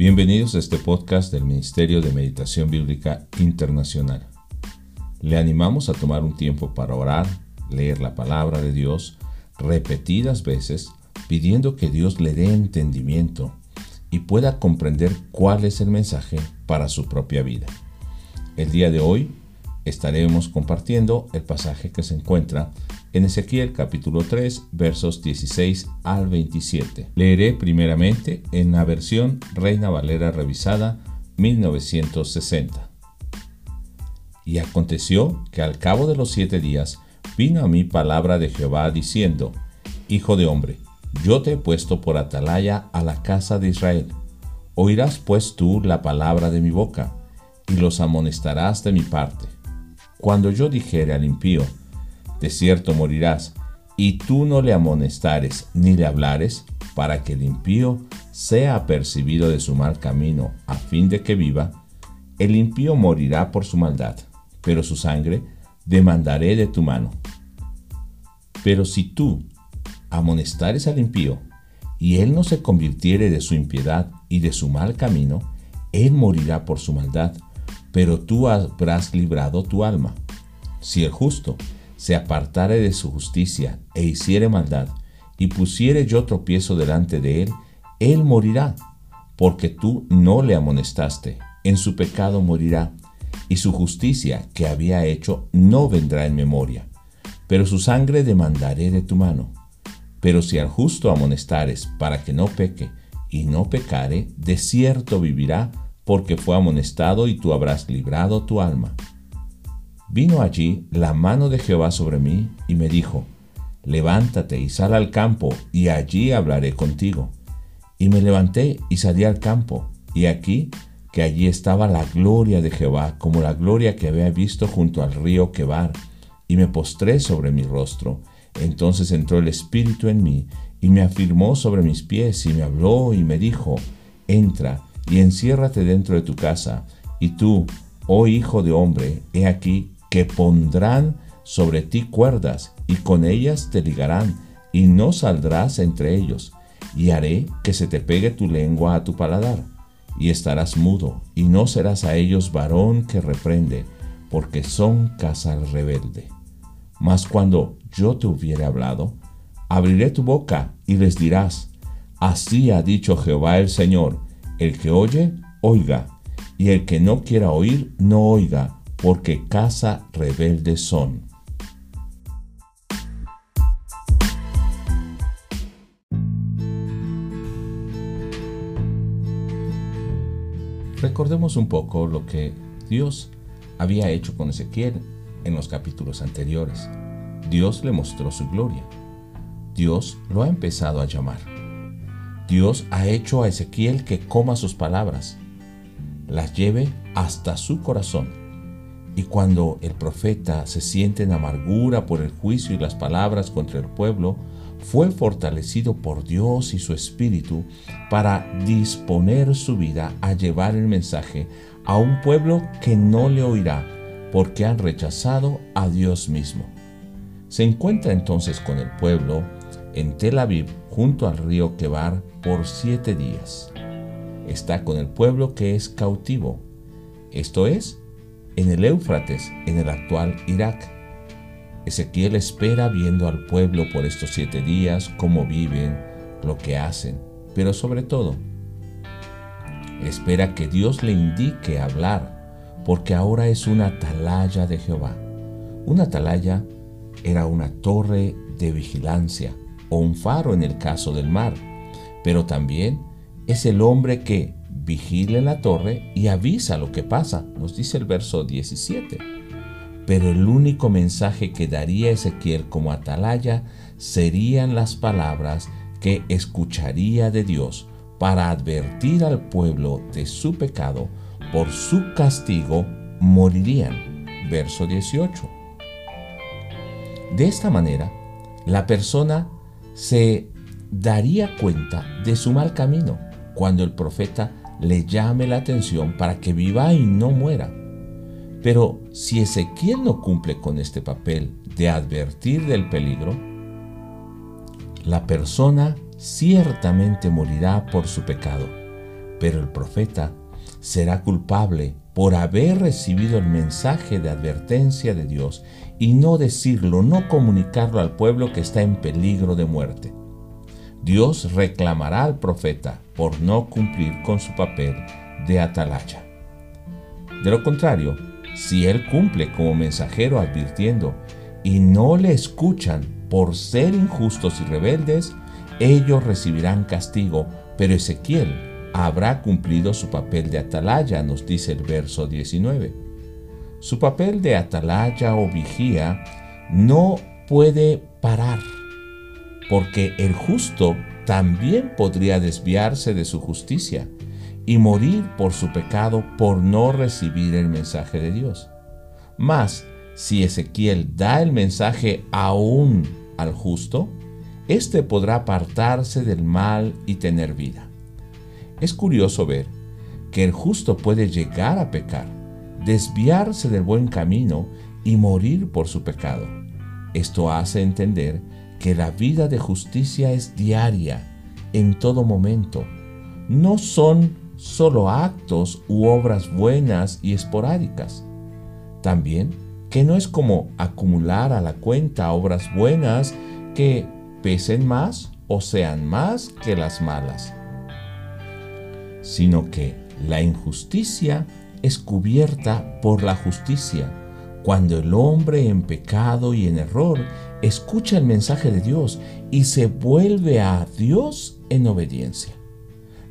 Bienvenidos a este podcast del Ministerio de Meditación Bíblica Internacional. Le animamos a tomar un tiempo para orar, leer la palabra de Dios repetidas veces, pidiendo que Dios le dé entendimiento y pueda comprender cuál es el mensaje para su propia vida. El día de hoy estaremos compartiendo el pasaje que se encuentra en Ezequiel capítulo 3 versos 16 al 27. Leeré primeramente en la versión Reina Valera revisada 1960. Y aconteció que al cabo de los siete días vino a mí palabra de Jehová diciendo, Hijo de hombre, yo te he puesto por atalaya a la casa de Israel. Oirás pues tú la palabra de mi boca, y los amonestarás de mi parte. Cuando yo dijere al impío, de cierto morirás, y tú no le amonestares ni le hablares, para que el impío sea apercibido de su mal camino, a fin de que viva, el impío morirá por su maldad, pero su sangre demandaré de tu mano. Pero si tú amonestares al impío, y él no se convirtiere de su impiedad y de su mal camino, él morirá por su maldad, pero tú habrás librado tu alma. Si el justo se apartare de su justicia e hiciere maldad, y pusiere yo tropiezo delante de él, él morirá, porque tú no le amonestaste, en su pecado morirá, y su justicia que había hecho no vendrá en memoria, pero su sangre demandaré de tu mano. Pero si al justo amonestares para que no peque, y no pecare, de cierto vivirá, porque fue amonestado y tú habrás librado tu alma. Vino allí la mano de Jehová sobre mí y me dijo, levántate y sal al campo, y allí hablaré contigo. Y me levanté y salí al campo, y aquí que allí estaba la gloria de Jehová, como la gloria que había visto junto al río Quebar, y me postré sobre mi rostro. Entonces entró el Espíritu en mí, y me afirmó sobre mis pies, y me habló, y me dijo, entra, y enciérrate dentro de tu casa, y tú, oh hijo de hombre, he aquí que pondrán sobre ti cuerdas y con ellas te ligarán y no saldrás entre ellos y haré que se te pegue tu lengua a tu paladar y estarás mudo y no serás a ellos varón que reprende porque son casa rebelde. Mas cuando yo te hubiere hablado, abriré tu boca y les dirás, así ha dicho Jehová el Señor, el que oye, oiga, y el que no quiera oír, no oiga, porque casa rebelde son. Recordemos un poco lo que Dios había hecho con Ezequiel en los capítulos anteriores. Dios le mostró su gloria. Dios lo ha empezado a llamar. Dios ha hecho a Ezequiel que coma sus palabras, las lleve hasta su corazón y cuando el profeta se siente en amargura por el juicio y las palabras contra el pueblo, fue fortalecido por Dios y su Espíritu para disponer su vida a llevar el mensaje a un pueblo que no le oirá porque han rechazado a Dios mismo. Se encuentra entonces con el pueblo en Tel Aviv junto al río Kebar por siete días. Está con el pueblo que es cautivo, esto es, en el Éufrates, en el actual Irak. Ezequiel espera viendo al pueblo por estos siete días, cómo viven, lo que hacen, pero sobre todo, espera que Dios le indique hablar, porque ahora es una atalaya de Jehová. Una atalaya era una torre de vigilancia o un faro en el caso del mar, pero también es el hombre que vigila la torre y avisa lo que pasa, nos dice el verso 17. Pero el único mensaje que daría Ezequiel como atalaya serían las palabras que escucharía de Dios para advertir al pueblo de su pecado, por su castigo morirían. Verso 18. De esta manera, la persona se daría cuenta de su mal camino cuando el profeta le llame la atención para que viva y no muera. Pero si Ezequiel no cumple con este papel de advertir del peligro, la persona ciertamente morirá por su pecado, Pero el profeta será culpable por haber recibido el mensaje de advertencia de Dios y no decirlo, no comunicarlo al pueblo que está en peligro de muerte. Dios reclamará al profeta por no cumplir con su papel de atalaya. De lo contrario, si él cumple como mensajero advirtiendo y no le escuchan por ser injustos y rebeldes, ellos recibirán castigo, pero Ezequiel habrá cumplido su papel de atalaya, nos dice el verso 19. Su papel de atalaya o vigía no puede parar, porque el justo también podría desviarse de su justicia y morir por su pecado por no recibir el mensaje de Dios. Mas, si Ezequiel da el mensaje aún al justo, éste podrá apartarse del mal y tener vida. Es curioso ver que el justo puede llegar a pecar, desviarse del buen camino y morir por su pecado. Esto hace entender que la vida de justicia es diaria, en todo momento. No son solo actos u obras buenas y esporádicas. También que no es como acumular a la cuenta obras buenas que pesen más o sean más que las malas sino que la injusticia es cubierta por la justicia cuando el hombre en pecado y en error escucha el mensaje de Dios y se vuelve a Dios en obediencia.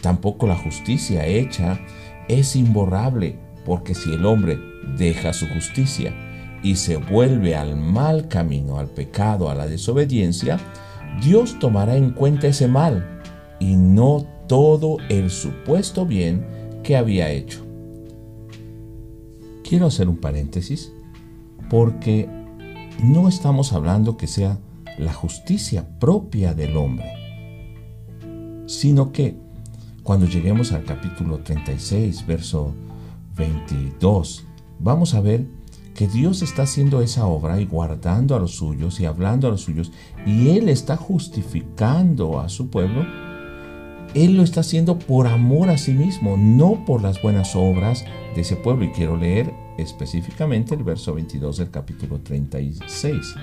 Tampoco la justicia hecha es imborrable, porque si el hombre deja su justicia y se vuelve al mal camino, al pecado, a la desobediencia, Dios tomará en cuenta ese mal y no todo el supuesto bien que había hecho. Quiero hacer un paréntesis porque no estamos hablando que sea la justicia propia del hombre, sino que cuando lleguemos al capítulo 36, verso 22, vamos a ver que Dios está haciendo esa obra y guardando a los suyos y hablando a los suyos, y Él está justificando a su pueblo él lo está haciendo por amor a sí mismo, no por las buenas obras de ese pueblo. Y quiero leer específicamente el verso 22 del capítulo 36.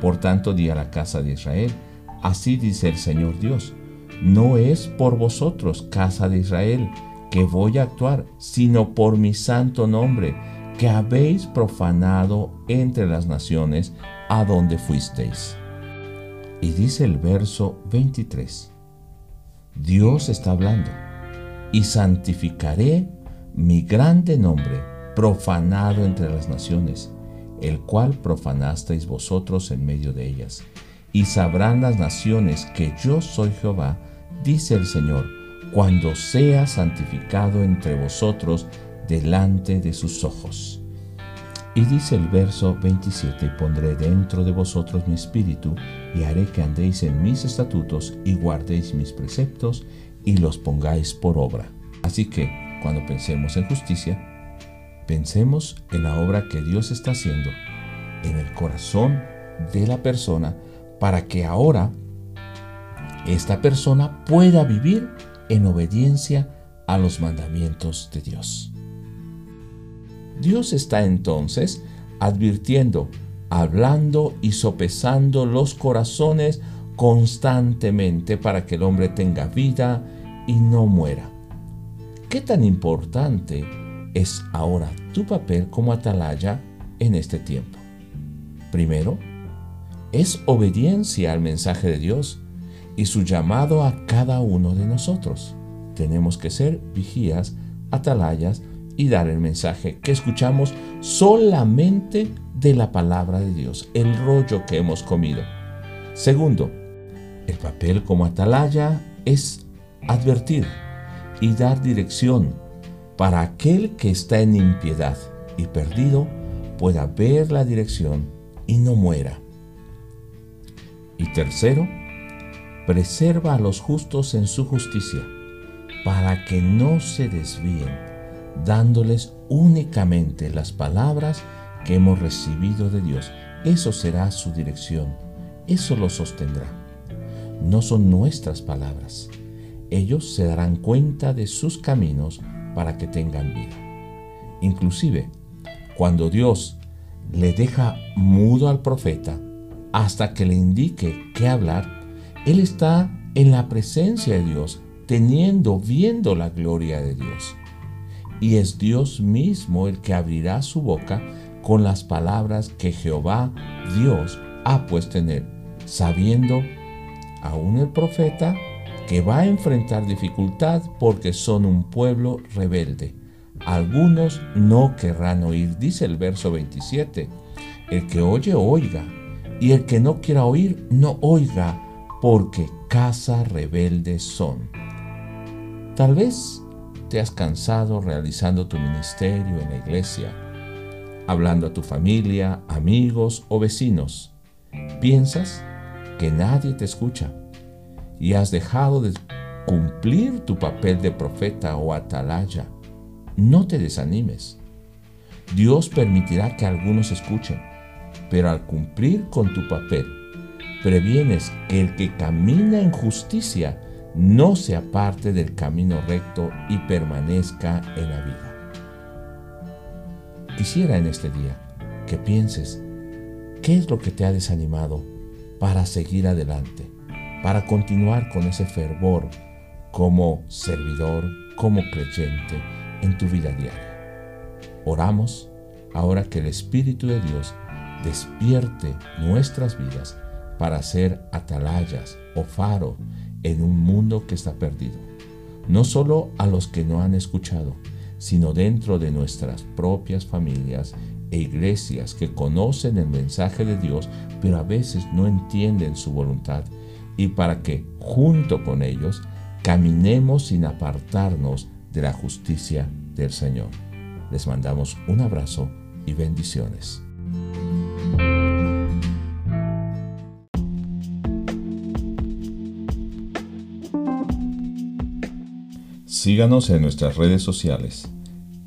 Por tanto, di a la casa de Israel, así dice el Señor Dios, no es por vosotros, casa de Israel, que voy a actuar, sino por mi santo nombre, que habéis profanado entre las naciones a donde fuisteis. Y dice el verso 23. Dios está hablando. Y santificaré mi grande nombre, profanado entre las naciones, el cual profanasteis vosotros en medio de ellas. Y sabrán las naciones que yo soy Jehová, dice el Señor, cuando sea santificado entre vosotros delante de sus ojos. Y dice el verso 27, y pondré dentro de vosotros mi espíritu, y haré que andéis en mis estatutos, y guardéis mis preceptos, y los pongáis por obra. Así que, cuando pensemos en justicia, pensemos en la obra que Dios está haciendo en el corazón de la persona, para que ahora esta persona pueda vivir en obediencia a los mandamientos de Dios. Dios está entonces advirtiendo, hablando y sopesando los corazones constantemente para que el hombre tenga vida y no muera. ¿Qué tan importante es ahora tu papel como atalaya en este tiempo? Primero, es obediencia al mensaje de Dios y su llamado a cada uno de nosotros. Tenemos que ser vigías, atalayas, y dar el mensaje que escuchamos solamente de la palabra de Dios, el rollo que hemos comido. Segundo, el papel como atalaya es advertir y dar dirección para aquel que está en impiedad y perdido pueda ver la dirección y no muera. Y tercero, preserva a los justos en su justicia para que no se desvíen dándoles únicamente las palabras que hemos recibido de Dios. Eso será su dirección, eso lo sostendrá. No son nuestras palabras, ellos se darán cuenta de sus caminos para que tengan vida. Inclusive, cuando Dios le deja mudo al profeta hasta que le indique qué hablar, él está en la presencia de Dios, teniendo, viendo la gloria de Dios. Y es Dios mismo el que abrirá su boca con las palabras que Jehová, Dios, ha puesto en él, sabiendo aún el profeta que va a enfrentar dificultad porque son un pueblo rebelde. Algunos no querrán oír, dice el verso 27. El que oye, oiga, y el que no quiera oír, no oiga, porque casa rebelde son. Tal vez te has cansado realizando tu ministerio en la iglesia, hablando a tu familia, amigos o vecinos. Piensas que nadie te escucha y has dejado de cumplir tu papel de profeta o atalaya. No te desanimes. Dios permitirá que algunos escuchen, pero al cumplir con tu papel, previenes que el que camina en justicia no se aparte del camino recto y permanezca en la vida. Quisiera en este día que pienses qué es lo que te ha desanimado para seguir adelante, para continuar con ese fervor como servidor, como creyente en tu vida diaria. Oramos ahora que el Espíritu de Dios despierte nuestras vidas para ser atalayas o faro en un mundo que está perdido. No solo a los que no han escuchado, sino dentro de nuestras propias familias e iglesias que conocen el mensaje de Dios, pero a veces no entienden su voluntad, y para que, junto con ellos, caminemos sin apartarnos de la justicia del Señor. Les mandamos un abrazo y bendiciones. Síganos en nuestras redes sociales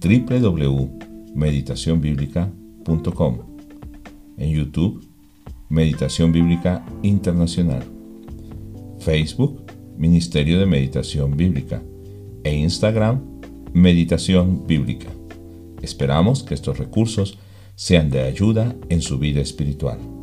www.meditacionbiblica.com En YouTube, Meditación Bíblica Internacional. Facebook, Ministerio de Meditación Bíblica. E Instagram, Meditación Bíblica. Esperamos que estos recursos sean de ayuda en su vida espiritual.